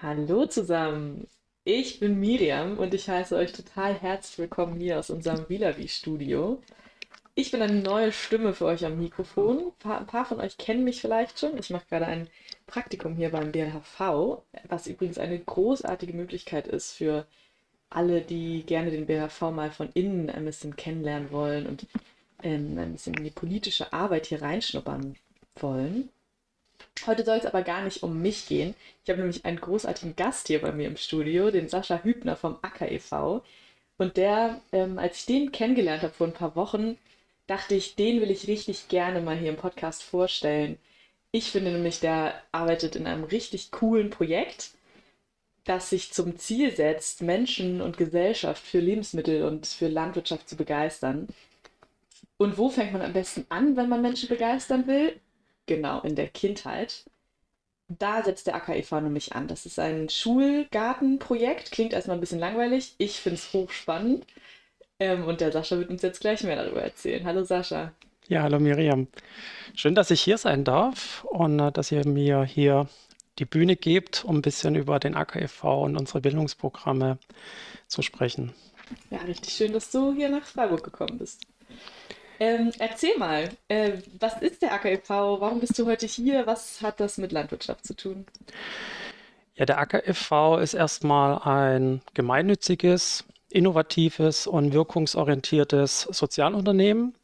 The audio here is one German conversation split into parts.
Hallo zusammen, ich bin Miriam und ich heiße euch total herzlich willkommen hier aus unserem Villavi-Studio. Ich bin eine neue Stimme für euch am Mikrofon. Ein paar, von euch kennen mich vielleicht schon. Ich mache gerade ein Praktikum hier beim BHV, was übrigens eine großartige Möglichkeit ist für alle, die gerne den BHV mal von innen ein bisschen kennenlernen wollen und ähm, ein bisschen in die politische Arbeit hier reinschnuppern wollen. Heute soll es aber gar nicht um mich gehen. Ich habe nämlich einen großartigen Gast hier bei mir im Studio, den Sascha Hübner vom Acker e.V. Und der, ähm, als ich den kennengelernt habe vor ein paar Wochen, dachte ich, den will ich richtig gerne mal hier im Podcast vorstellen. Ich finde nämlich, der arbeitet in einem richtig coolen Projekt, das sich zum Ziel setzt, Menschen und Gesellschaft für Lebensmittel und für Landwirtschaft zu begeistern. Und wo fängt man am besten an, wenn man Menschen begeistern will? Genau, in der Kindheit. Da setzt der AKEV nämlich an. Das ist ein Schulgartenprojekt. Klingt erstmal ein bisschen langweilig. Ich finde es hochspannend. Ähm, und der Sascha wird uns jetzt gleich mehr darüber erzählen. Hallo Sascha. Ja, hallo Miriam. Schön, dass ich hier sein darf und äh, dass ihr mir hier die Bühne gebt, um ein bisschen über den AKEV und unsere Bildungsprogramme zu sprechen. Ja, richtig schön, dass du hier nach Freiburg gekommen bist. Ähm, erzähl mal, äh, was ist der AKEV? Warum bist du heute hier? Was hat das mit Landwirtschaft zu tun? Ja, der AKEV ist erstmal ein gemeinnütziges, innovatives und wirkungsorientiertes Sozialunternehmen.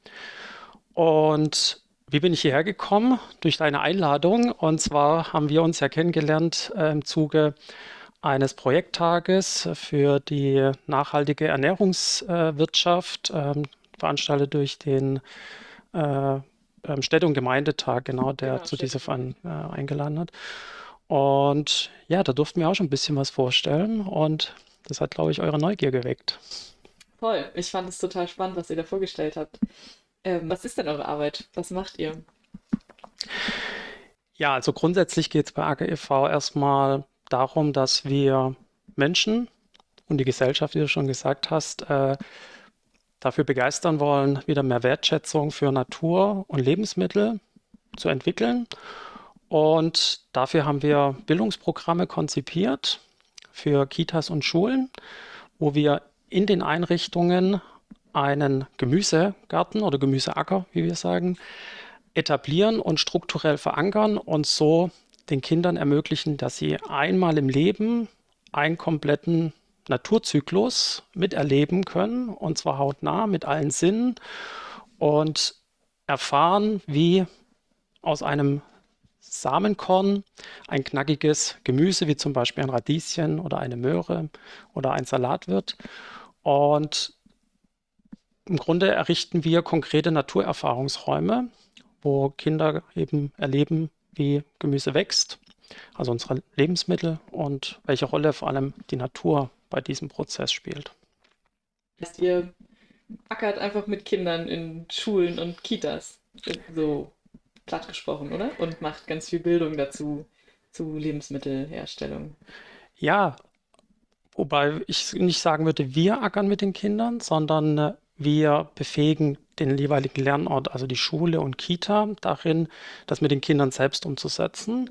Und wie bin ich hierher gekommen? Durch deine Einladung. Und zwar haben wir uns ja kennengelernt äh, im Zuge eines Projekttages für die nachhaltige Ernährungswirtschaft. Ähm, veranstaltet durch den äh, ähm, Städte- und Gemeindetag, genau, der genau, zu dieser Verein äh, eingeladen hat. Und ja, da durften wir auch schon ein bisschen was vorstellen und das hat, glaube ich, eure Neugier geweckt. Voll, ich fand es total spannend, was ihr da vorgestellt habt. Ähm, was ist denn eure Arbeit? Was macht ihr? Ja, also grundsätzlich geht es bei AGEV erstmal darum, dass wir Menschen und die Gesellschaft, wie du schon gesagt hast, äh, dafür begeistern wollen, wieder mehr Wertschätzung für Natur und Lebensmittel zu entwickeln. Und dafür haben wir Bildungsprogramme konzipiert für Kitas und Schulen, wo wir in den Einrichtungen einen Gemüsegarten oder Gemüseacker, wie wir sagen, etablieren und strukturell verankern und so den Kindern ermöglichen, dass sie einmal im Leben einen kompletten Naturzyklus miterleben können, und zwar hautnah mit allen Sinnen und erfahren, wie aus einem Samenkorn ein knackiges Gemüse, wie zum Beispiel ein Radieschen oder eine Möhre oder ein Salat wird. Und im Grunde errichten wir konkrete Naturerfahrungsräume, wo Kinder eben erleben, wie Gemüse wächst, also unsere Lebensmittel und welche Rolle vor allem die Natur bei diesem Prozess spielt. Heißt, ihr ackert einfach mit Kindern in Schulen und Kitas, so platt gesprochen, oder? Und macht ganz viel Bildung dazu, zu Lebensmittelherstellung. Ja, wobei ich nicht sagen würde, wir ackern mit den Kindern, sondern äh, wir befähigen den jeweiligen Lernort, also die Schule und Kita, darin, das mit den Kindern selbst umzusetzen.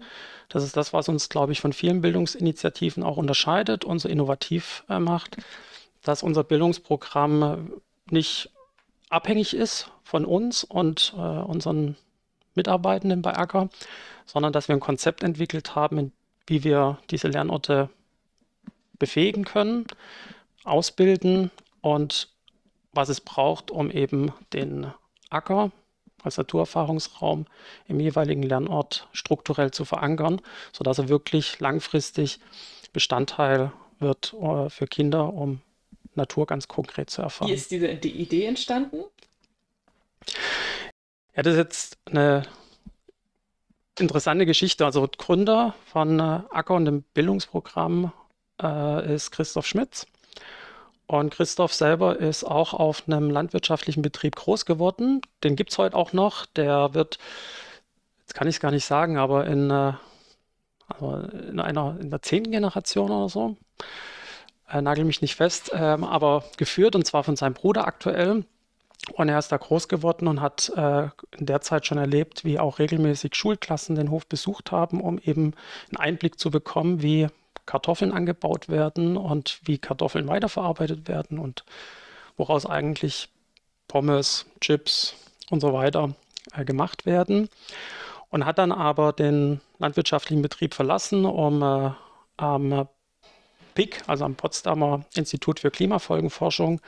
Das ist das, was uns, glaube ich, von vielen Bildungsinitiativen auch unterscheidet und so innovativ äh, macht, dass unser Bildungsprogramm nicht abhängig ist von uns und äh, unseren Mitarbeitenden bei Acker, sondern dass wir ein Konzept entwickelt haben, wie wir diese Lernorte befähigen können, ausbilden und was es braucht, um eben den Acker als Naturerfahrungsraum im jeweiligen Lernort strukturell zu verankern, sodass er wirklich langfristig Bestandteil wird äh, für Kinder, um Natur ganz konkret zu erfahren. Wie ist diese die Idee entstanden? Ja, das ist jetzt eine interessante Geschichte. Also Gründer von äh, Acker und dem Bildungsprogramm äh, ist Christoph Schmitz. Und Christoph selber ist auch auf einem landwirtschaftlichen Betrieb groß geworden. Den gibt es heute auch noch. Der wird, jetzt kann ich es gar nicht sagen, aber in, also in einer in der zehnten Generation oder so, äh, nagel mich nicht fest, äh, aber geführt und zwar von seinem Bruder aktuell. Und er ist da groß geworden und hat äh, in der Zeit schon erlebt, wie auch regelmäßig Schulklassen den Hof besucht haben, um eben einen Einblick zu bekommen, wie Kartoffeln angebaut werden und wie Kartoffeln weiterverarbeitet werden und woraus eigentlich Pommes, Chips und so weiter äh, gemacht werden. Und hat dann aber den landwirtschaftlichen Betrieb verlassen, um äh, am PIC, also am Potsdamer Institut für Klimafolgenforschung,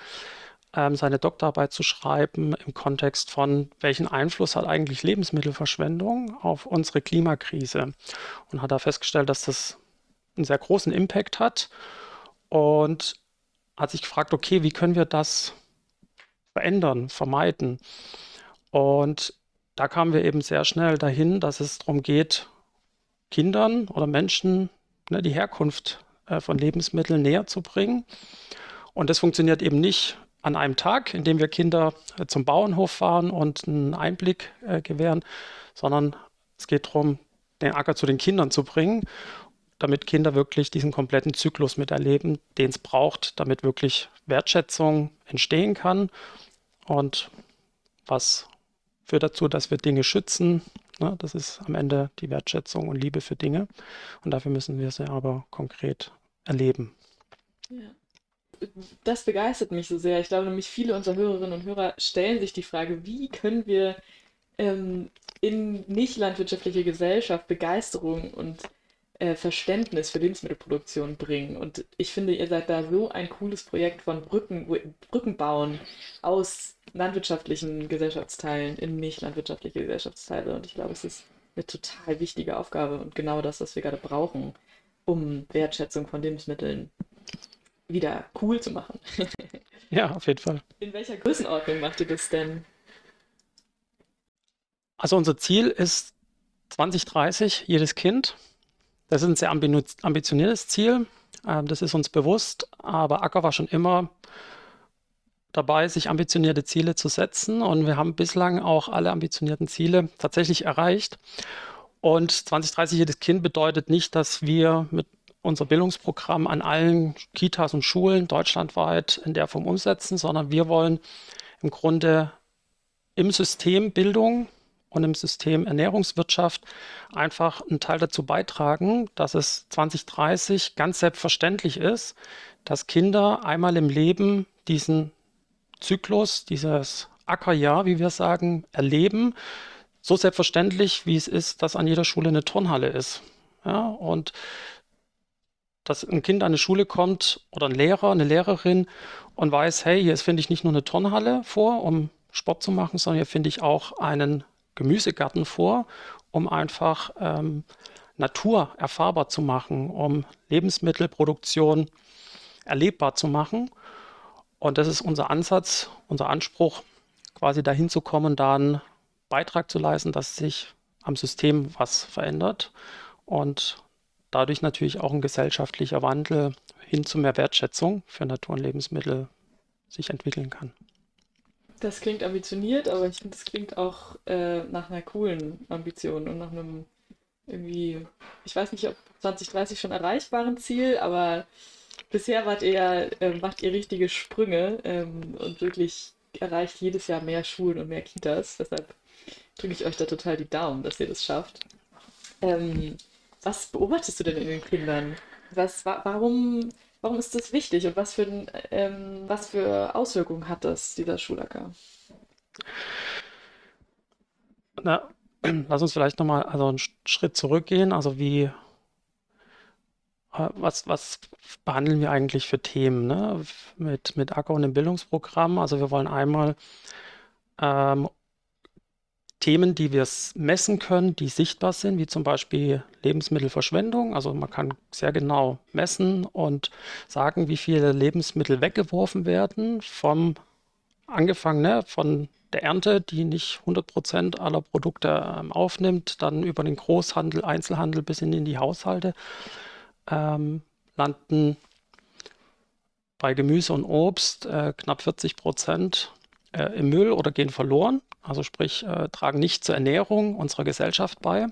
ähm, seine Doktorarbeit zu schreiben im Kontext von, welchen Einfluss hat eigentlich Lebensmittelverschwendung auf unsere Klimakrise. Und hat da festgestellt, dass das einen sehr großen Impact hat und hat sich gefragt, okay, wie können wir das verändern, vermeiden? Und da kamen wir eben sehr schnell dahin, dass es darum geht, Kindern oder Menschen ne, die Herkunft äh, von Lebensmitteln näher zu bringen. Und das funktioniert eben nicht an einem Tag, in dem wir Kinder äh, zum Bauernhof fahren und einen Einblick äh, gewähren, sondern es geht darum, den Acker zu den Kindern zu bringen, damit Kinder wirklich diesen kompletten Zyklus miterleben, den es braucht, damit wirklich Wertschätzung entstehen kann. Und was führt dazu, dass wir Dinge schützen. Ne? Das ist am Ende die Wertschätzung und Liebe für Dinge. Und dafür müssen wir sie aber konkret erleben. Ja. Das begeistert mich so sehr. Ich glaube nämlich, viele unserer Hörerinnen und Hörer stellen sich die Frage, wie können wir ähm, in nicht landwirtschaftliche Gesellschaft Begeisterung und äh, Verständnis für Lebensmittelproduktion bringen. Und ich finde, ihr seid da so ein cooles Projekt von Brücken, Brücken bauen aus landwirtschaftlichen Gesellschaftsteilen in nicht landwirtschaftliche Gesellschaftsteile. Und ich glaube, es ist eine total wichtige Aufgabe und genau das, was wir gerade brauchen, um Wertschätzung von Lebensmitteln wieder cool zu machen. ja, auf jeden Fall. In welcher Größenordnung macht ihr das denn? Also unser Ziel ist 2030 jedes Kind. Das ist ein sehr ambitioniertes Ziel, ähm, das ist uns bewusst, aber Acker war schon immer dabei, sich ambitionierte Ziele zu setzen. Und wir haben bislang auch alle ambitionierten Ziele tatsächlich erreicht. Und 2030 jedes Kind bedeutet nicht, dass wir mit unser Bildungsprogramm an allen Kitas und Schulen deutschlandweit in der Form umsetzen, sondern wir wollen im Grunde im System Bildung und im System Ernährungswirtschaft einfach einen Teil dazu beitragen, dass es 2030 ganz selbstverständlich ist, dass Kinder einmal im Leben diesen Zyklus, dieses Ackerjahr, wie wir sagen, erleben. So selbstverständlich, wie es ist, dass an jeder Schule eine Turnhalle ist. Ja, und dass ein Kind an eine Schule kommt oder ein Lehrer, eine Lehrerin und weiß, hey, hier finde ich nicht nur eine Turnhalle vor, um Sport zu machen, sondern hier finde ich auch einen Gemüsegarten vor, um einfach ähm, Natur erfahrbar zu machen, um Lebensmittelproduktion erlebbar zu machen. Und das ist unser Ansatz, unser Anspruch, quasi dahin zu kommen, da einen Beitrag zu leisten, dass sich am System was verändert und dadurch natürlich auch ein gesellschaftlicher Wandel hin zu mehr Wertschätzung für Natur und Lebensmittel sich entwickeln kann. Das klingt ambitioniert, aber ich finde, das klingt auch äh, nach einer coolen Ambition und nach einem irgendwie, ich weiß nicht, ob 2030 schon erreichbaren Ziel, aber bisher wart ihr, äh, macht ihr richtige Sprünge ähm, und wirklich erreicht jedes Jahr mehr Schulen und mehr Kitas. Deshalb drücke ich euch da total die Daumen, dass ihr das schafft. Ähm, was beobachtest du denn in den Kindern? Was, wa warum Warum ist das wichtig und was für, ähm, was für Auswirkungen hat das, dieser Schulacker? Na, lass uns vielleicht nochmal also einen Schritt zurückgehen. Also wie, äh, was, was behandeln wir eigentlich für Themen ne? mit, mit Acker und dem Bildungsprogramm? Also wir wollen einmal ähm, Themen, die wir messen können, die sichtbar sind, wie zum Beispiel Lebensmittelverschwendung. Also man kann sehr genau messen und sagen, wie viele Lebensmittel weggeworfen werden, vom angefangen ne, von der Ernte, die nicht 100 Prozent aller Produkte ähm, aufnimmt, dann über den Großhandel, Einzelhandel bis hin in die Haushalte, ähm, landen bei Gemüse und Obst äh, knapp 40 Prozent äh, im Müll oder gehen verloren also sprich äh, tragen nicht zur Ernährung unserer Gesellschaft bei.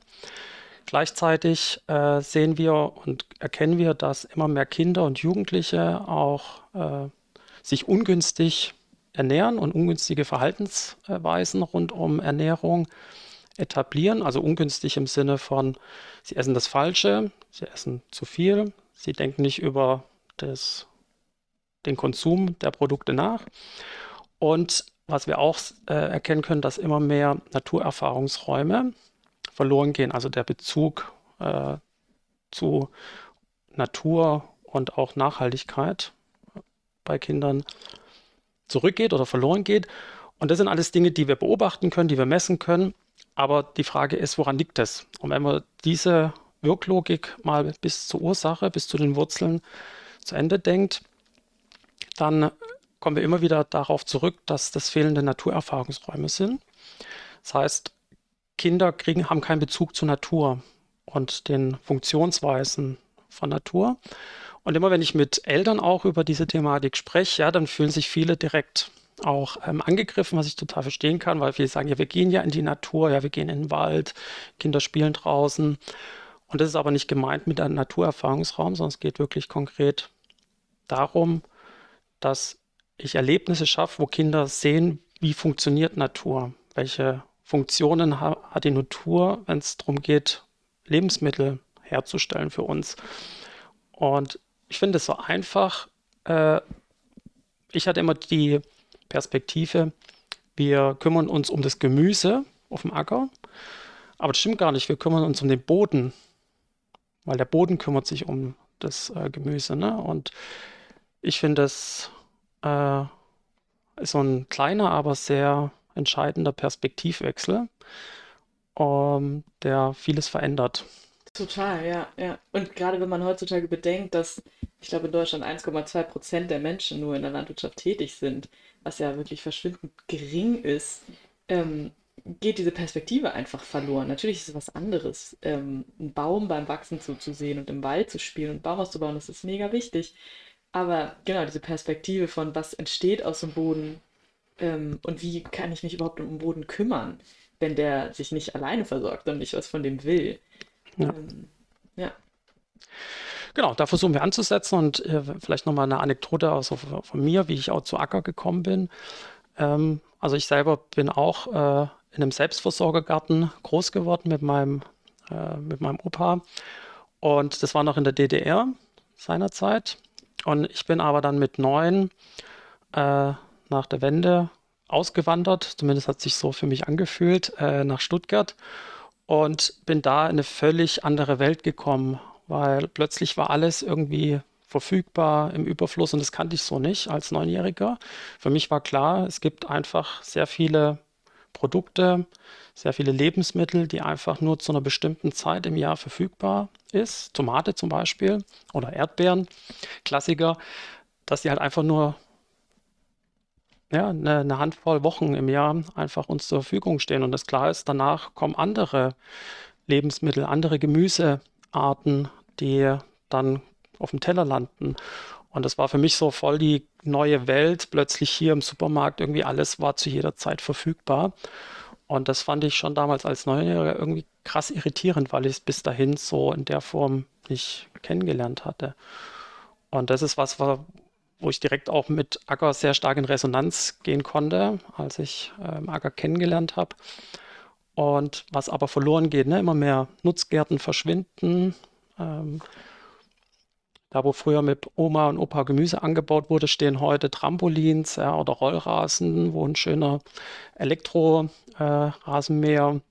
Gleichzeitig äh, sehen wir und erkennen wir, dass immer mehr Kinder und Jugendliche auch äh, sich ungünstig ernähren und ungünstige Verhaltensweisen rund um Ernährung etablieren. Also ungünstig im Sinne von, sie essen das Falsche, sie essen zu viel, Sie denken nicht über das, den Konsum der Produkte nach. Und was wir auch äh, erkennen können, dass immer mehr Naturerfahrungsräume verloren gehen, also der Bezug äh, zu Natur und auch Nachhaltigkeit bei Kindern zurückgeht oder verloren geht. Und das sind alles Dinge, die wir beobachten können, die wir messen können. Aber die Frage ist, woran liegt das? Und wenn wir diese Wirklogik mal bis zur Ursache, bis zu den Wurzeln zu Ende denkt, dann kommen wir immer wieder darauf zurück, dass das fehlende Naturerfahrungsräume sind. Das heißt, Kinder kriegen, haben keinen Bezug zur Natur und den Funktionsweisen von Natur. Und immer wenn ich mit Eltern auch über diese Thematik spreche, ja, dann fühlen sich viele direkt auch ähm, angegriffen, was ich total verstehen kann, weil viele sagen, ja, wir gehen ja in die Natur, ja, wir gehen in den Wald, Kinder spielen draußen. Und das ist aber nicht gemeint mit einem Naturerfahrungsraum, sondern es geht wirklich konkret darum, dass ich Erlebnisse schaffe, wo Kinder sehen, wie funktioniert Natur, welche Funktionen hat die Natur, wenn es darum geht, Lebensmittel herzustellen für uns. Und ich finde es so einfach. Äh, ich hatte immer die Perspektive, wir kümmern uns um das Gemüse auf dem Acker, aber das stimmt gar nicht. Wir kümmern uns um den Boden, weil der Boden kümmert sich um das äh, Gemüse. Ne? Und ich finde, das äh, ist so ein kleiner, aber sehr entscheidender Perspektivwechsel, ähm, der vieles verändert. Total, ja, ja. Und gerade wenn man heutzutage bedenkt, dass ich glaube in Deutschland 1,2 Prozent der Menschen nur in der Landwirtschaft tätig sind, was ja wirklich verschwindend gering ist, ähm, geht diese Perspektive einfach verloren. Natürlich ist es was anderes, ähm, einen Baum beim Wachsen zuzusehen und im Wald zu spielen und Baum auszubauen, das ist mega wichtig. Aber genau, diese Perspektive von was entsteht aus dem Boden ähm, und wie kann ich mich überhaupt um den Boden kümmern, wenn der sich nicht alleine versorgt und ich was von dem will. Ja. Ähm, ja. Genau, da versuchen wir anzusetzen und äh, vielleicht nochmal eine Anekdote aus, von mir, wie ich auch zu Acker gekommen bin. Ähm, also ich selber bin auch äh, in einem Selbstversorgergarten groß geworden mit meinem, äh, mit meinem Opa. Und das war noch in der DDR seinerzeit. Und ich bin aber dann mit neun äh, nach der Wende ausgewandert, zumindest hat sich so für mich angefühlt, äh, nach Stuttgart. Und bin da in eine völlig andere Welt gekommen, weil plötzlich war alles irgendwie verfügbar im Überfluss. Und das kannte ich so nicht als Neunjähriger. Für mich war klar, es gibt einfach sehr viele Produkte, sehr viele Lebensmittel, die einfach nur zu einer bestimmten Zeit im Jahr verfügbar ist. Tomate zum Beispiel oder Erdbeeren, Klassiker, dass die halt einfach nur ja, eine, eine, Handvoll Wochen im Jahr einfach uns zur Verfügung stehen. Und das klar ist, danach kommen andere Lebensmittel, andere Gemüsearten, die dann auf dem Teller landen. Und das war für mich so voll die neue Welt. Plötzlich hier im Supermarkt irgendwie alles war zu jeder Zeit verfügbar. Und das fand ich schon damals als Neunjähriger irgendwie krass irritierend, weil ich es bis dahin so in der Form nicht kennengelernt hatte. Und das ist was, wo ich direkt auch mit Acker sehr stark in Resonanz gehen konnte, als ich ähm, Acker kennengelernt habe. Und was aber verloren geht, ne? immer mehr Nutzgärten verschwinden. Ähm, da, wo früher mit Oma und Opa Gemüse angebaut wurde, stehen heute Trampolins ja, oder Rollrasen, wo ein schöner Elektrorasenmäher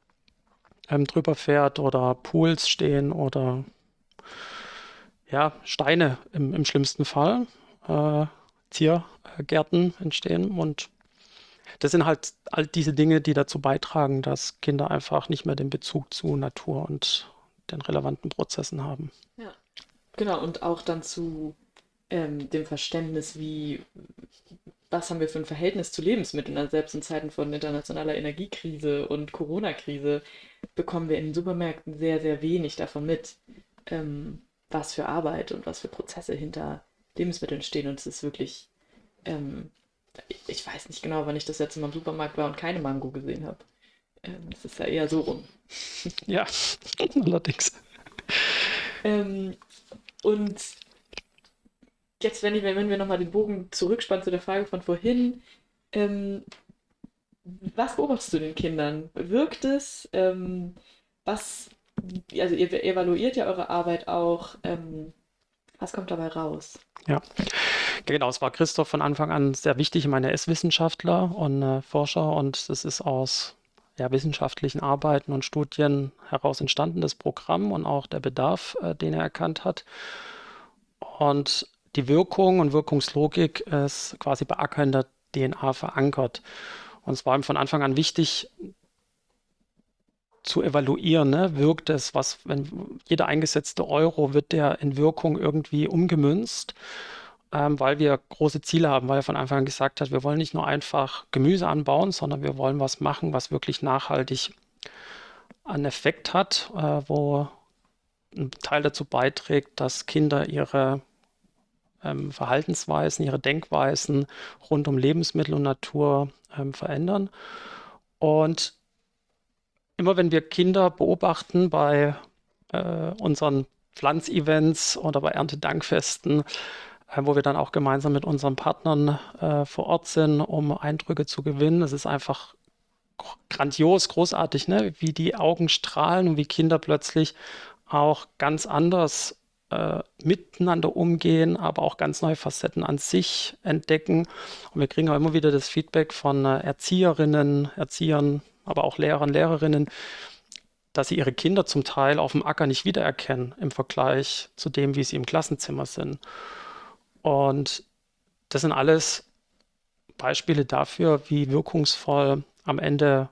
äh, ähm, drüber fährt oder Pools stehen oder ja, Steine im, im schlimmsten Fall äh, Ziergärten entstehen. Und das sind halt all diese Dinge, die dazu beitragen, dass Kinder einfach nicht mehr den Bezug zu Natur und den relevanten Prozessen haben. Ja, genau. Und auch dann zu ähm, dem Verständnis, wie, was haben wir für ein Verhältnis zu Lebensmitteln? Also selbst in Zeiten von internationaler Energiekrise und Corona-Krise bekommen wir in den Supermärkten sehr, sehr wenig davon mit, ähm, was für Arbeit und was für Prozesse hinter Lebensmitteln stehen und es ist wirklich, ähm, ich weiß nicht genau, wann ich das letzte Mal im Supermarkt war und keine Mango gesehen habe. Ähm, es ist ja eher so rum. Ja, allerdings. Ähm, und jetzt, wenn, ich, wenn wir nochmal den Bogen zurückspannen zu der Frage von vorhin, ähm, was beobachtest du den Kindern? Wirkt es? Ähm, was, also ihr evaluiert ja eure Arbeit auch. Ähm, Was kommt dabei raus? Ja, genau. Es war Christoph von Anfang an sehr wichtig. Ich meine, er ist Wissenschaftler und äh, Forscher und das ist aus ja, wissenschaftlichen Arbeiten und Studien heraus entstanden, das Programm und auch der Bedarf, äh, den er erkannt hat. Und die Wirkung und Wirkungslogik ist quasi bei Acker in der DNA verankert. Und es war ihm von Anfang an wichtig, zu evaluieren, ne? wirkt es, was, wenn jeder eingesetzte Euro wird der in Wirkung irgendwie umgemünzt, ähm, weil wir große Ziele haben, weil er von Anfang an gesagt hat, wir wollen nicht nur einfach Gemüse anbauen, sondern wir wollen was machen, was wirklich nachhaltig einen Effekt hat, äh, wo ein Teil dazu beiträgt, dass Kinder ihre ähm, Verhaltensweisen, ihre Denkweisen rund um Lebensmittel und Natur ähm, verändern. Und immer wenn wir Kinder beobachten bei äh, unseren Pflanzevents oder bei Erntedankfesten, wo wir dann auch gemeinsam mit unseren Partnern äh, vor Ort sind, um Eindrücke zu gewinnen. Es ist einfach grandios, großartig, ne? wie die Augen strahlen und wie Kinder plötzlich auch ganz anders äh, miteinander umgehen, aber auch ganz neue Facetten an sich entdecken. Und wir kriegen auch immer wieder das Feedback von äh, Erzieherinnen, Erziehern, aber auch Lehrern, Lehrerinnen, dass sie ihre Kinder zum Teil auf dem Acker nicht wiedererkennen im Vergleich zu dem, wie sie im Klassenzimmer sind. Und das sind alles Beispiele dafür, wie wirkungsvoll am Ende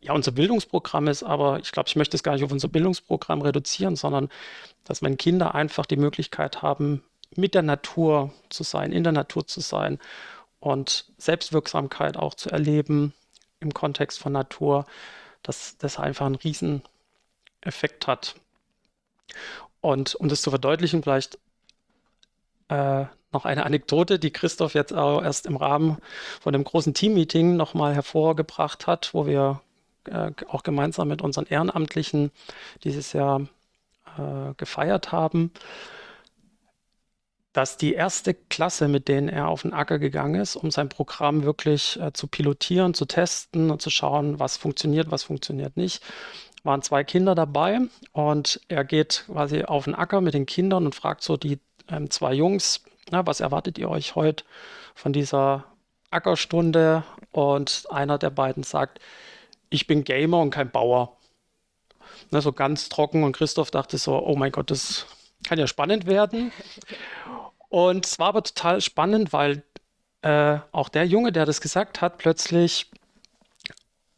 ja unser Bildungsprogramm ist, aber ich glaube, ich möchte es gar nicht auf unser Bildungsprogramm reduzieren, sondern dass wenn Kinder einfach die Möglichkeit haben, mit der Natur zu sein, in der Natur zu sein und Selbstwirksamkeit auch zu erleben, im Kontext von Natur, dass das einfach einen riesen Effekt hat. Und um das zu verdeutlichen, vielleicht äh, noch eine Anekdote, die Christoph jetzt auch erst im Rahmen von dem großen Teammeeting nochmal hervorgebracht hat, wo wir äh, auch gemeinsam mit unseren Ehrenamtlichen dieses Jahr äh, gefeiert haben dass die erste Klasse, mit denen er auf den Acker gegangen ist, um sein Programm wirklich äh, zu pilotieren, zu testen und zu schauen, was funktioniert, was funktioniert nicht, waren zwei Kinder dabei. Und er geht quasi auf den Acker mit den Kindern und fragt so die ähm, zwei Jungs, na, was erwartet ihr euch heute von dieser Ackerstunde? Und einer der beiden sagt, ich bin Gamer und kein Bauer. Ne, so ganz trocken und Christoph dachte so, oh mein Gott, das kann ja spannend werden. Und es war aber total spannend, weil äh, auch der Junge, der das gesagt hat, plötzlich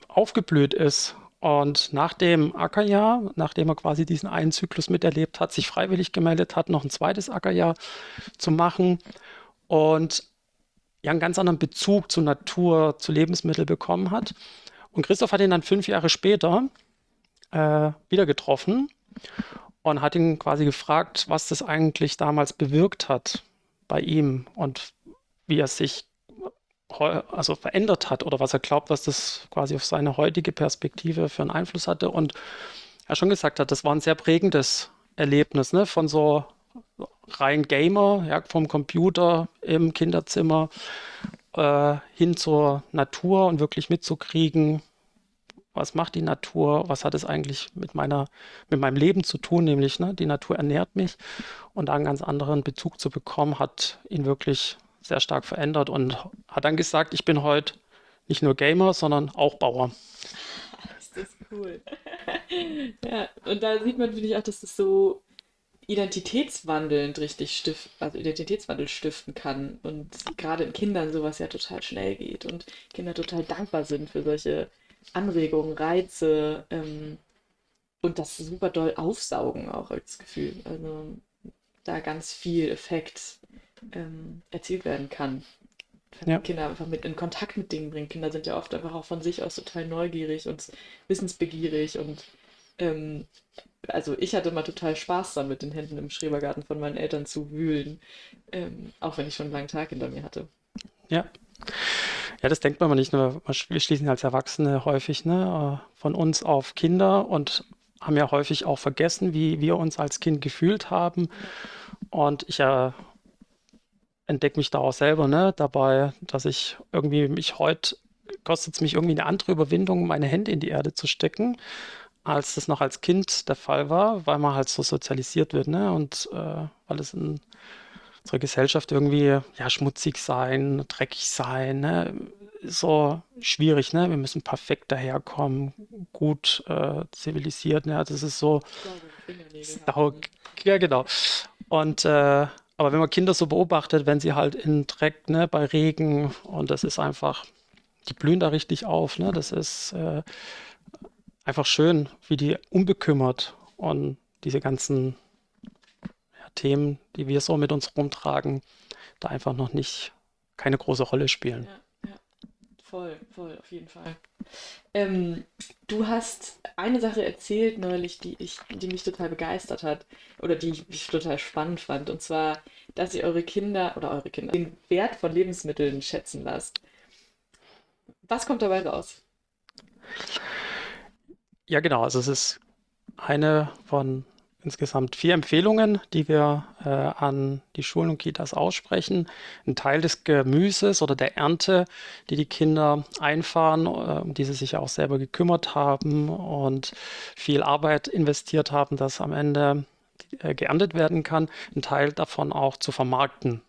aufgeblüht ist und nach dem Ackerjahr, nachdem er quasi diesen einen Zyklus miterlebt hat, sich freiwillig gemeldet hat, noch ein zweites Ackerjahr zu machen und ja einen ganz anderen Bezug zur Natur, zu Lebensmitteln bekommen hat. Und Christoph hat ihn dann fünf Jahre später äh, wieder getroffen und hat ihn quasi gefragt, was das eigentlich damals bewirkt hat bei ihm und wie er sich also verändert hat oder was er glaubt, was das quasi auf seine heutige Perspektive für einen Einfluss hatte. Und er schon gesagt hat, das war ein sehr prägendes Erlebnis, ne? von so rein Gamer, ja, vom Computer im Kinderzimmer äh, hin zur Natur und wirklich mitzukriegen, was macht die Natur, was hat es eigentlich mit meiner, mit meinem Leben zu tun, nämlich, ne, die Natur ernährt mich und da einen ganz anderen Bezug zu bekommen, hat ihn wirklich sehr stark verändert und hat dann gesagt, ich bin heute nicht nur Gamer, sondern auch Bauer. Ist das cool. ja, und da sieht man, finde ich, auch, dass das so identitätswandelnd richtig stift, also Identitätswandel stiften kann und gerade in Kindern sowas ja total schnell geht und Kinder total dankbar sind für solche Anregungen, Reize ähm, und das super doll aufsaugen auch als Gefühl. Also da ganz viel Effekt ähm, erzielt werden kann. Wenn ja. Kinder einfach mit in Kontakt mit Dingen bringen. Kinder sind ja oft einfach auch von sich aus total neugierig und wissensbegierig und ähm, also ich hatte immer total Spaß dann mit den Händen im Schrebergarten von meinen Eltern zu wühlen, ähm, auch wenn ich schon einen langen Tag hinter mir hatte. Ja. Ja, das denkt man mal nicht nur. Wir schließen als Erwachsene häufig ne, äh, von uns auf Kinder und haben ja häufig auch vergessen, wie wir uns als Kind gefühlt haben. Und ich äh, entdecke mich da auch selber ne, dabei, dass ich irgendwie mich heute, kostet es mich irgendwie eine andere Überwindung, meine Hände in die Erde zu stecken. als das noch als Kind der Fall war, weil man halt so sozialisiert wird, ne? Und äh, weil es in unserer Gesellschaft irgendwie ja schmutzig sein, dreckig sein, ne? So schwierig, ne? Wir müssen perfekt daherkommen, gut äh, zivilisiert, ne? Das ist so. Saure ja, genau. Und äh, aber wenn man Kinder so beobachtet, wenn sie halt in Dreck, ne, bei Regen und das ist einfach, die blühen da richtig auf, ne? Das ist äh, einfach schön, wie die unbekümmert und diese ganzen ja, Themen, die wir so mit uns rumtragen, da einfach noch nicht keine große Rolle spielen. Ja. Voll, voll, auf jeden Fall. Ähm, du hast eine Sache erzählt neulich, die ich, die mich total begeistert hat oder die ich, ich total spannend fand. Und zwar, dass ihr eure Kinder oder eure Kinder den Wert von Lebensmitteln schätzen lasst. Was kommt dabei raus? Ja, genau. Also es ist eine von insgesamt vier Empfehlungen, die wir äh, an die Schulen und Kitas aussprechen. Ein Teil des Gemüses oder der Ernte, die die Kinder einfahren, äh, um die sie sich auch selber gekümmert haben und viel Arbeit investiert haben, dass am Ende äh, geerntet werden kann, ein Teil davon auch zu vermarkten.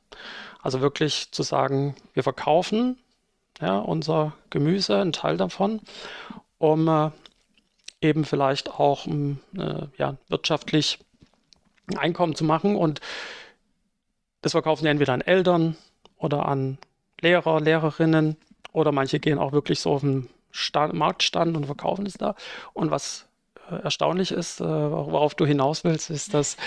Also wirklich zu sagen, wir verkaufen ja, unser Gemüse, ein Teil davon, um äh, eben vielleicht auch um, äh, ja, wirtschaftlich ein Einkommen zu machen. Und das verkaufen sie entweder an Eltern oder an Lehrer, Lehrerinnen oder manche gehen auch wirklich so auf den Stand, Marktstand und verkaufen es da. Und was äh, erstaunlich ist, äh, worauf du hinaus willst, ist, dass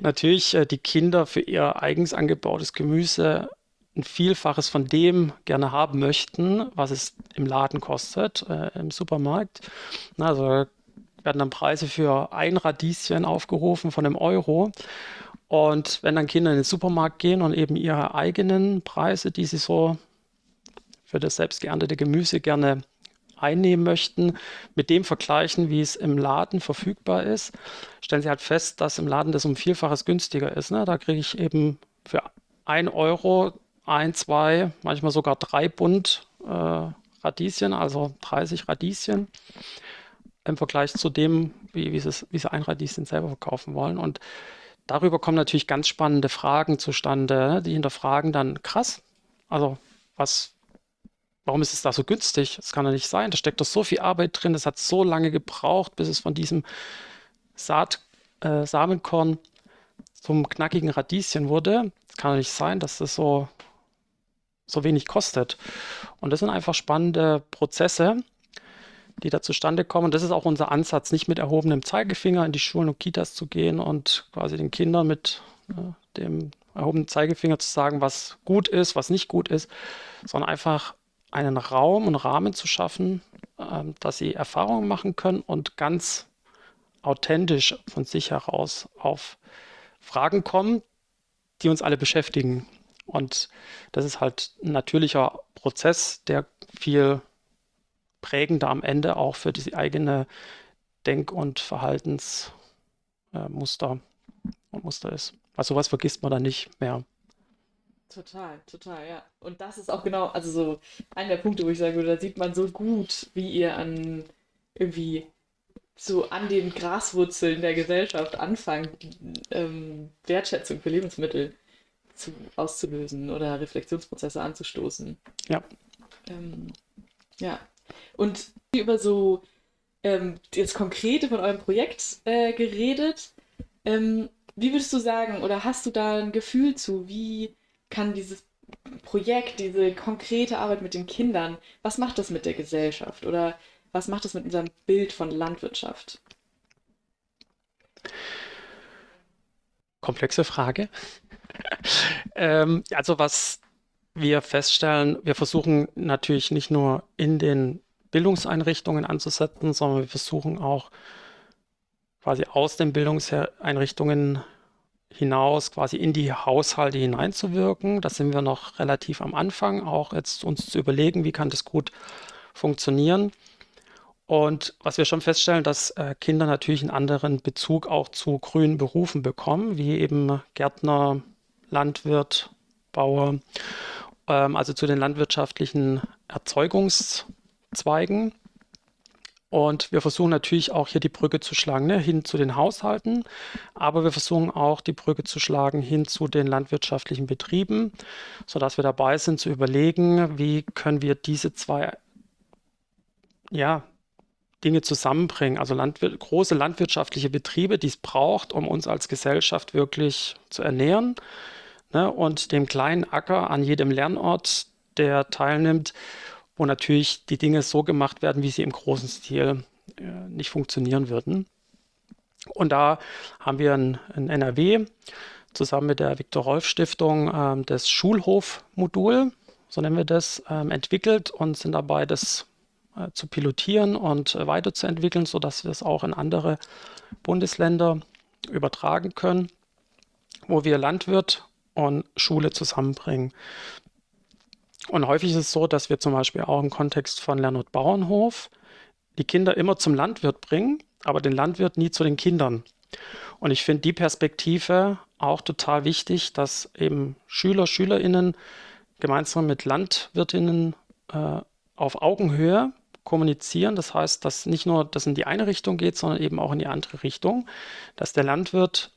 natürlich äh, die Kinder für ihr eigens angebautes Gemüse ein Vielfaches von dem gerne haben möchten, was es im Laden kostet, im Supermarkt. Also werden dann Preise für ein Radieschen aufgerufen von einem Euro. Und wenn dann Kinder in den Supermarkt gehen und eben ihre eigenen Preise, die sie so für das selbst geerntete Gemüse gerne einnehmen möchten, mit dem vergleichen, wie es im Laden verfügbar ist, stellen sie halt fest, dass im Laden das um Vielfaches günstiger ist. Ne? Da kriege ich eben für ein Euro ein, zwei, manchmal sogar drei Bund äh, Radieschen, also 30 Radieschen im Vergleich zu dem, wie, wie, sie, wie sie Einradieschen selber verkaufen wollen. Und darüber kommen natürlich ganz spannende Fragen zustande, die hinterfragen dann, krass, also was, warum ist es da so günstig? Das kann ja nicht sein. Da steckt doch so viel Arbeit drin, das hat so lange gebraucht, bis es von diesem Saat, äh, Samenkorn zum knackigen Radieschen wurde. Das kann ja nicht sein, dass das so, so wenig kostet. Und das sind einfach spannende Prozesse, die da zustande kommen. das ist auch unser Ansatz, nicht mit erhobenem Zeigefinger in die Schulen und Kitas zu gehen und quasi den Kindern mit äh, dem erhobenen Zeigefinger zu sagen, was gut ist, was nicht gut ist, sondern einfach einen Raum und Rahmen zu schaffen, äh, dass sie Erfahrungen machen können und ganz authentisch von sich heraus auf Fragen kommen, die uns alle beschäftigen. Und das ist halt ein natürlicher Prozess, der viel prägender am Ende auch für die eigene Denk- und Verhaltensmuster äh, Muster ist. Also sowas vergisst man dann nicht mehr. Total, total, ja. Und das ist auch genau, also so einer der Punkte, wo ich sage, da sieht man so gut, wie ihr an irgendwie so an den Graswurzeln der Gesellschaft anfangt, ähm, Wertschätzung für Lebensmittel zu, auszulösen oder Reflexionsprozesse anzustoßen. Ja. Ähm, ja, und über so ähm, das Konkrete von eurem Projekt äh, geredet. Ähm, wie würdest du sagen, oder hast du da ein Gefühl zu, wie kann dieses Projekt, diese konkrete Arbeit mit den Kindern, was macht das mit der Gesellschaft oder was macht das mit unserem Bild von Landwirtschaft? Komplexe Frage. ähm, also was wir feststellen, wir versuchen natürlich nicht nur in den Bildungseinrichtungen anzusetzen, sondern wir versuchen auch quasi aus den Bildungseinrichtungen hinaus quasi in die Haushalte hineinzuwirken. Da sind wir noch relativ am Anfang, auch jetzt uns zu überlegen, wie kann das gut funktionieren. Und was wir schon feststellen, dass äh, Kinder natürlich einen anderen Bezug auch zu grünen Berufen bekommen, wie eben Gärtner, Landwirt, Bauer ähm, also zu den landwirtschaftlichen Erzeugungszweigen. Und wir versuchen natürlich auch hier die Brücke zu schlagen, ne, hin zu den Haushalten, aber wir versuchen auch die Brücke zu schlagen hin zu den landwirtschaftlichen Betrieben, sodass wir dabei sind zu überlegen, wie können wir diese zwei ja, Dinge zusammenbringen. Also Landwir große landwirtschaftliche Betriebe, die es braucht, um uns als Gesellschaft wirklich zu ernähren. Ne, und dem kleinen Acker an jedem Lernort, der teilnimmt, wo natürlich die Dinge so gemacht werden, wie sie im großen Stil äh, nicht funktionieren würden. Und da haben wir in, NRW zusammen mit der Viktor Rolf Stiftung ähm, das Schulhofmodul, so nennen wir das, ähm, entwickelt und sind dabei, das äh, zu pilotieren und äh, weiterzuentwickeln, sodass wir es auch in andere Bundesländer übertragen können, wo wir Landwirt und Schule zusammenbringen. Und häufig ist es so, dass wir zum Beispiel auch im Kontext von Lernort Bauernhof die Kinder immer zum Landwirt bringen, aber den Landwirt nie zu den Kindern. Und ich finde die Perspektive auch total wichtig, dass eben Schüler, Schülerinnen gemeinsam mit Landwirtinnen äh, auf Augenhöhe kommunizieren. Das heißt, dass nicht nur das in die eine Richtung geht, sondern eben auch in die andere Richtung. Dass der Landwirt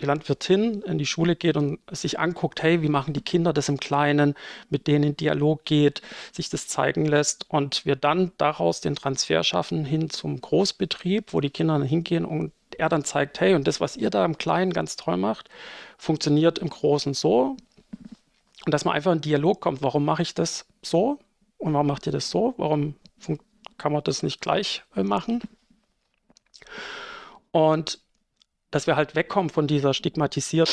die Landwirtin in die Schule geht und sich anguckt, hey, wie machen die Kinder das im Kleinen, mit denen in Dialog geht, sich das zeigen lässt und wir dann daraus den Transfer schaffen hin zum Großbetrieb, wo die Kinder dann hingehen und er dann zeigt, hey, und das, was ihr da im Kleinen ganz toll macht, funktioniert im Großen so. Und dass man einfach in Dialog kommt, warum mache ich das so und warum macht ihr das so? Warum kann man das nicht gleich äh, machen? Und dass wir halt wegkommen von dieser Stigmatisierung,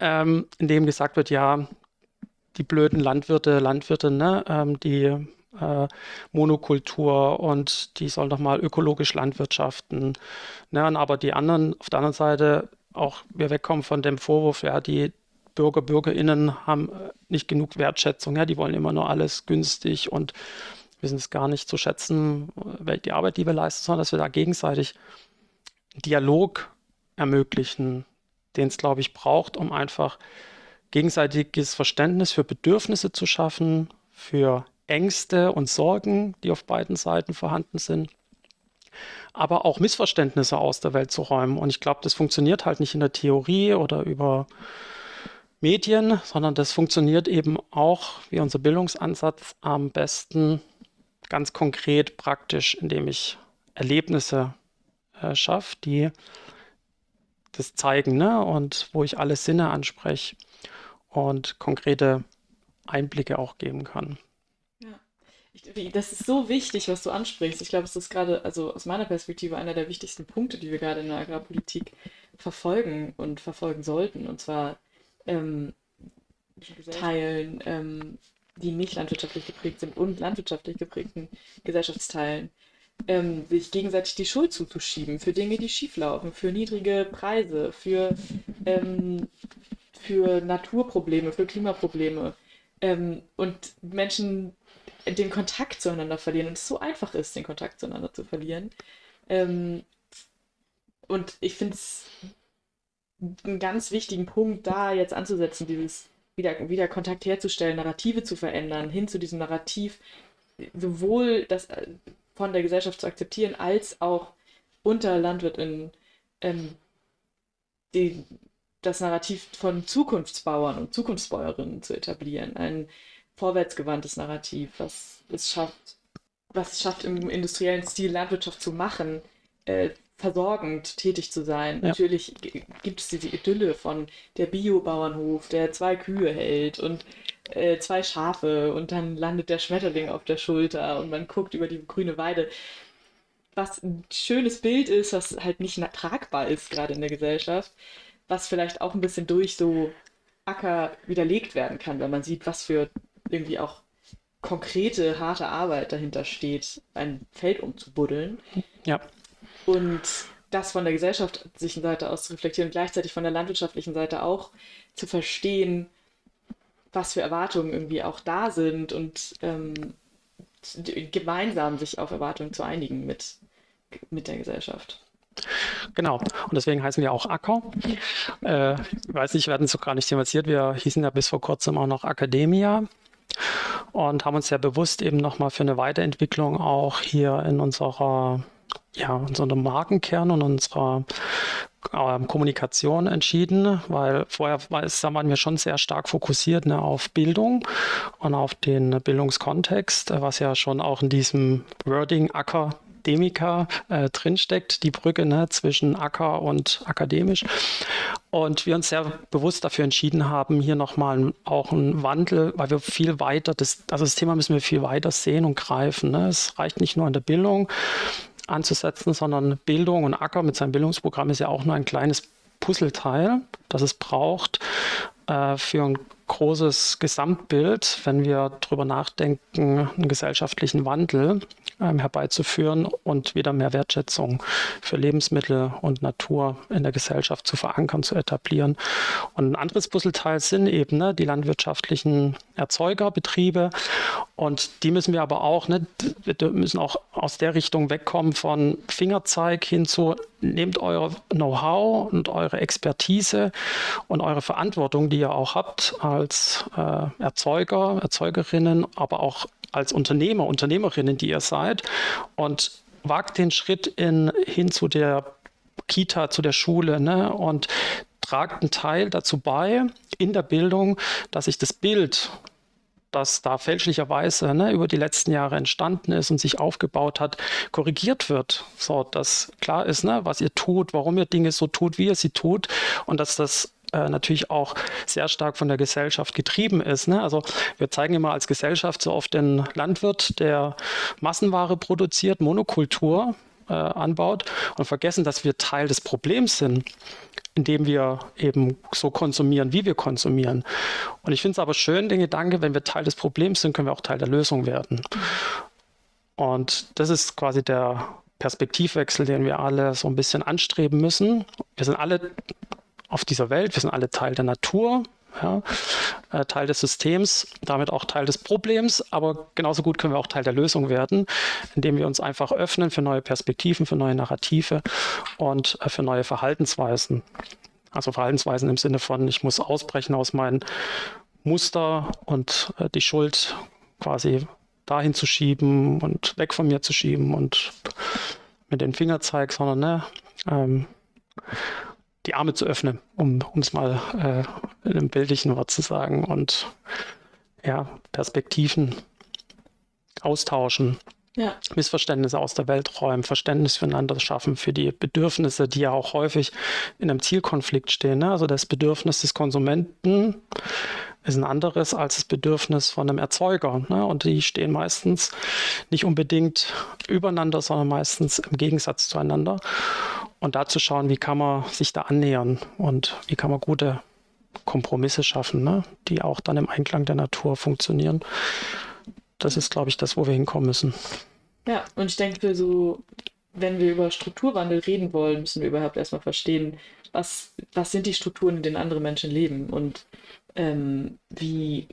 ähm, indem gesagt wird, ja, die blöden Landwirte, Landwirte, ne, ähm, die äh, Monokultur und die sollen doch mal ökologisch landwirtschaften. Ne, aber die anderen, auf der anderen Seite auch wir wegkommen von dem Vorwurf, ja, die Bürger, BürgerInnen haben äh, nicht genug Wertschätzung, ja, die wollen immer nur alles günstig und wissen es gar nicht zu schätzen, die Arbeit, die wir leisten, sondern dass wir da gegenseitig Dialog ermöglichen, den es, glaube ich, braucht, um einfach gegenseitiges Verständnis für Bedürfnisse zu schaffen, für Ängste und Sorgen, die auf beiden Seiten vorhanden sind, aber auch Missverständnisse aus der Welt zu räumen. Und ich glaube, das funktioniert halt nicht in der Theorie oder über Medien, sondern das funktioniert eben auch, wie unser Bildungsansatz, am besten ganz konkret, praktisch, indem ich Erlebnisse äh, schaffe, die das zeigen ne? und wo ich alle Sinne anspreche und konkrete Einblicke auch geben kann. Das ist so wichtig, was du ansprichst. Ich glaube, es ist gerade, also aus meiner Perspektive, einer der wichtigsten Punkte, die wir gerade in der Agrarpolitik verfolgen und verfolgen sollten. Und zwar ähm, Teilen, ähm, die nicht landwirtschaftlich geprägt sind und landwirtschaftlich geprägten Gesellschaftsteilen ähm, sich gegenseitig die Schuld zuzuschieben für Dinge, die schieflaufen, für niedrige Preise, für, ähm, für Naturprobleme, für Klimaprobleme ähm, und Menschen den Kontakt zueinander verlieren und es so einfach ist, den Kontakt zueinander zu verlieren. Ähm, und ich finde es einen ganz wichtigen Punkt, da jetzt anzusetzen, dieses wieder, wieder Kontakt herzustellen, Narrative zu verändern, hin zu diesem Narrativ, sowohl das von der Gesellschaft zu akzeptieren, als auch unter LandwirtInnen ähm, die, das Narrativ von Zukunftsbauern und Zukunftsbäuerinnen zu etablieren. Ein vorwärtsgewandtes Narrativ, was es schafft, was es schafft, im industriellen Stil Landwirtschaft zu machen, äh, versorgend tätig zu sein. Ja. Natürlich gibt es diese Idylle von der Bio-Bauernhof, der zwei Kühe hält und äh, zwei Schafe und dann landet der Schmetterling auf der Schulter und man guckt über die grüne Weide. Was ein schönes Bild ist, was halt nicht tragbar ist, gerade in der Gesellschaft, was vielleicht auch ein bisschen durch so Acker widerlegt werden kann, wenn man sieht, was für irgendwie auch konkrete, harte Arbeit dahinter steht, ein Feld umzubuddeln. Ja. Und das von der gesellschaftlichen Seite aus zu reflektieren und gleichzeitig von der landwirtschaftlichen Seite auch zu verstehen, was für Erwartungen irgendwie auch da sind und ähm, gemeinsam sich auf Erwartungen zu einigen mit, mit der Gesellschaft. Genau, und deswegen heißen wir auch Acker. Äh, ich weiß nicht, wir hatten es so gar nicht thematisiert, wir hießen ja bis vor kurzem auch noch Academia. und haben uns sehr bewusst eben nochmal für eine Weiterentwicklung auch hier in unserer ja, unserem Markenkern und unserer Kommunikation entschieden, weil vorher war es, waren wir schon sehr stark fokussiert ne, auf Bildung und auf den Bildungskontext, was ja schon auch in diesem Wording Akademiker äh, drinsteckt, die Brücke ne, zwischen Acker und akademisch. Und wir uns sehr bewusst dafür entschieden haben, hier nochmal auch einen Wandel, weil wir viel weiter, das, also das Thema müssen wir viel weiter sehen und greifen. Ne? Es reicht nicht nur in der Bildung, anzusetzen, sondern Bildung und Acker mit seinem Bildungsprogramm ist ja auch nur ein kleines Puzzleteil, das es braucht äh, für ein großes Gesamtbild, wenn wir darüber nachdenken, einen gesellschaftlichen Wandel ähm, herbeizuführen und wieder mehr Wertschätzung für Lebensmittel und Natur in der Gesellschaft zu verankern, zu etablieren. Und ein anderes Puzzleteil sind eben ne, die landwirtschaftlichen Erzeugerbetriebe. Und die müssen wir aber auch, ne, wir müssen auch aus der Richtung wegkommen von Fingerzeig hin zu, nehmt euer Know-how und eure Expertise und eure Verantwortung, die ihr auch habt als äh, Erzeuger, Erzeugerinnen, aber auch als Unternehmer, Unternehmerinnen, die ihr seid und wagt den Schritt in, hin zu der Kita, zu der Schule ne? und tragt einen Teil dazu bei in der Bildung, dass sich das Bild das da fälschlicherweise ne, über die letzten Jahre entstanden ist und sich aufgebaut hat, korrigiert wird. So, dass klar ist, ne, was ihr tut, warum ihr Dinge so tut, wie ihr sie tut und dass das äh, natürlich auch sehr stark von der Gesellschaft getrieben ist. Ne? Also wir zeigen immer als Gesellschaft so oft den Landwirt, der Massenware produziert, Monokultur äh, anbaut und vergessen, dass wir Teil des Problems sind indem wir eben so konsumieren, wie wir konsumieren. Und ich finde es aber schön, den Gedanke, wenn wir Teil des Problems sind, können wir auch Teil der Lösung werden. Und das ist quasi der Perspektivwechsel, den wir alle so ein bisschen anstreben müssen. Wir sind alle auf dieser Welt. Wir sind alle Teil der Natur, ja, äh, Teil des Systems, damit auch Teil des Problems, aber genauso gut können wir auch Teil der Lösung werden, indem wir uns einfach öffnen für neue Perspektiven, für neue Narrative und äh, für neue Verhaltensweisen. Also Verhaltensweisen im Sinne von, ich muss ausbrechen aus meinem Muster und äh, die Schuld quasi dahin zu schieben und weg von mir zu schieben und mit den Fingerzeig, sondern ne, ähm, die Arme zu öffnen, um es mal äh, in einem bildlichen Wort zu sagen. Und ja, Perspektiven austauschen, ja. Missverständnisse aus der Welt räumen, Verständnis füreinander schaffen, für die Bedürfnisse, die ja auch häufig in einem Zielkonflikt stehen. Ne? Also das Bedürfnis des Konsumenten ist ein anderes als das Bedürfnis von einem Erzeuger. Ne? Und die stehen meistens nicht unbedingt übereinander, sondern meistens im Gegensatz zueinander. Und da zu schauen, wie kann man sich da annähern und wie kann man gute Kompromisse schaffen, ne? die auch dann im Einklang der Natur funktionieren. Das ist, glaube ich, das, wo wir hinkommen müssen. Ja, und ich denke, so, wenn wir über Strukturwandel reden wollen, müssen wir überhaupt erstmal verstehen, was, was sind die Strukturen, in denen andere Menschen leben und ähm, wie,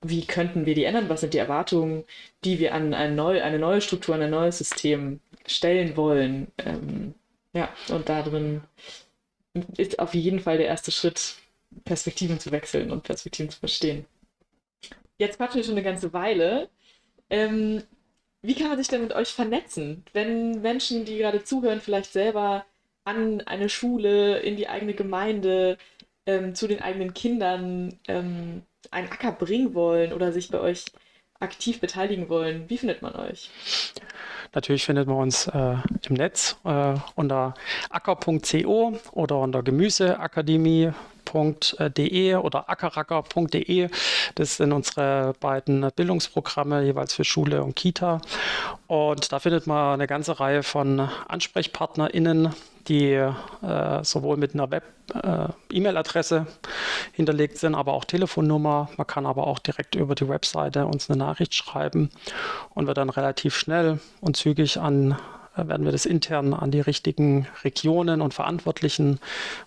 wie könnten wir die ändern? Was sind die Erwartungen, die wir an eine neue, eine neue Struktur, an ein neues System stellen wollen? Ähm, ja, und darin ist auf jeden Fall der erste Schritt, Perspektiven zu wechseln und Perspektiven zu verstehen. Jetzt quatschen wir schon eine ganze Weile. Ähm, wie kann man sich denn mit euch vernetzen, wenn Menschen, die gerade zuhören, vielleicht selber an eine Schule, in die eigene Gemeinde, ähm, zu den eigenen Kindern ähm, einen Acker bringen wollen oder sich bei euch aktiv beteiligen wollen? Wie findet man euch? Natürlich findet man uns äh, im Netz äh, unter acker.co oder unter gemüseakademie.de oder ackerracker.de. Das sind unsere beiden Bildungsprogramme jeweils für Schule und Kita. Und da findet man eine ganze Reihe von AnsprechpartnerInnen, die äh, sowohl mit einer Web-E-Mail-Adresse äh, hinterlegt sind, aber auch Telefonnummer. Man kann aber auch direkt über die Webseite uns eine Nachricht schreiben und wird dann relativ schnell und zügig an äh, werden wir das intern an die richtigen Regionen und Verantwortlichen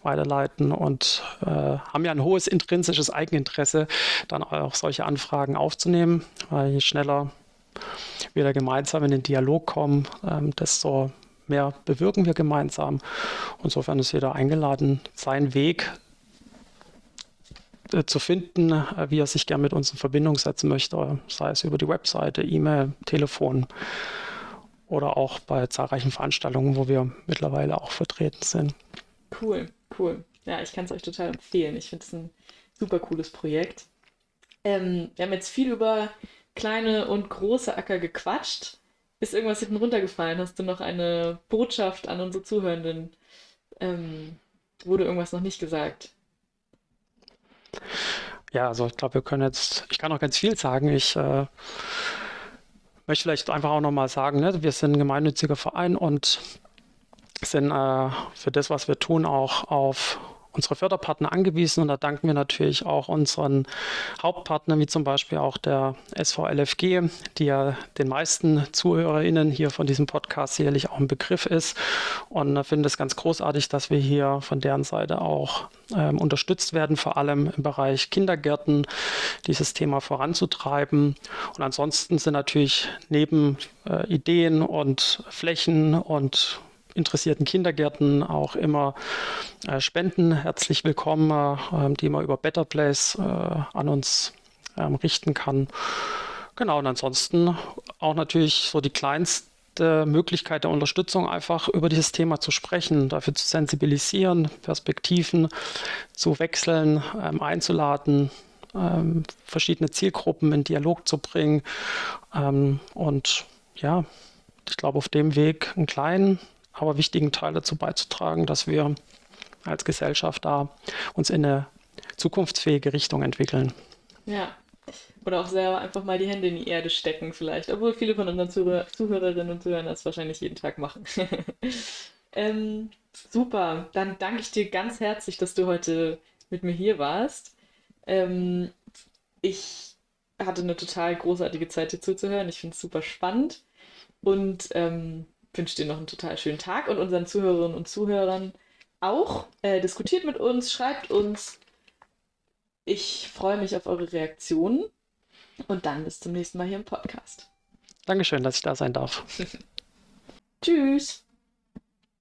weiterleiten und äh, haben ja ein hohes intrinsisches Eigeninteresse, dann auch solche Anfragen aufzunehmen, weil je schneller wir da gemeinsam in den Dialog kommen, ähm, desto mehr bewirken wir gemeinsam. Insofern ist jeder eingeladen, seinen Weg äh, zu finden, äh, wie er sich gern mit uns in Verbindung setzen möchte, sei es über die Webseite, E-Mail, Telefon oder auch bei zahlreichen Veranstaltungen, wo wir mittlerweile auch vertreten sind. Cool, cool. Ja, ich kann es euch total empfehlen. Ich finde es ein super cooles Projekt. Ähm, wir haben jetzt viel über kleine und große Acker gequatscht. Ist irgendwas hinten runtergefallen? Hast du noch eine Botschaft an unsere Zuhörenden? Ähm, wurde irgendwas noch nicht gesagt? Ja, also ich glaube, wir können jetzt, ich kann noch ganz viel sagen. Ich äh, möchte vielleicht einfach auch nochmal sagen, ne, wir sind ein gemeinnütziger Verein und sind äh, für das, was wir tun, auch auf unsere Förderpartner angewiesen und da danken wir natürlich auch unseren Hauptpartnern, wie zum Beispiel auch der SVLFG, die ja den meisten ZuhörerInnen hier von diesem Podcast sicherlich auch ein Begriff ist. Und finde es ganz großartig, dass wir hier von deren Seite auch ähm, unterstützt werden, vor allem im Bereich Kindergärten, dieses Thema voranzutreiben. Und ansonsten sind natürlich neben äh, Ideen und Flächen und interessierten Kindergärten auch immer äh, Spenden herzlich willkommen, äh, die man über Better Place äh, an uns ähm, richten kann. Genau, und ansonsten auch natürlich so die kleinste Möglichkeit der Unterstützung, einfach über dieses Thema zu sprechen, dafür zu sensibilisieren, Perspektiven zu wechseln, ähm, einzuladen, ähm, verschiedene Zielgruppen in Dialog zu bringen. Und ja, ich glaube, auf dem Weg einen kleinen, aber wichtigen Teil dazu beizutragen, dass wir als Gesellschaft da uns in eine zukunftsfähige Richtung entwickeln. Ja. Oder auch selber einfach mal die Hände in die Erde stecken, vielleicht. Obwohl viele von unseren Zuhör Zuhörerinnen und Zuhörern das wahrscheinlich jeden Tag machen. ähm, super. Dann danke ich dir ganz herzlich, dass du heute mit mir hier warst. Ähm, ich hatte eine total großartige Zeit, dir zuzuhören. Ich finde es super spannend. Und ähm, wünsche dir noch einen total schönen Tag und unseren Zuhörerinnen und Zuhörern auch. Äh, diskutiert mit uns, schreibt uns. Ich freue mich auf eure Reaktionen und dann bis zum nächsten Mal hier im Podcast. Dankeschön, dass ich da sein darf. Tschüss.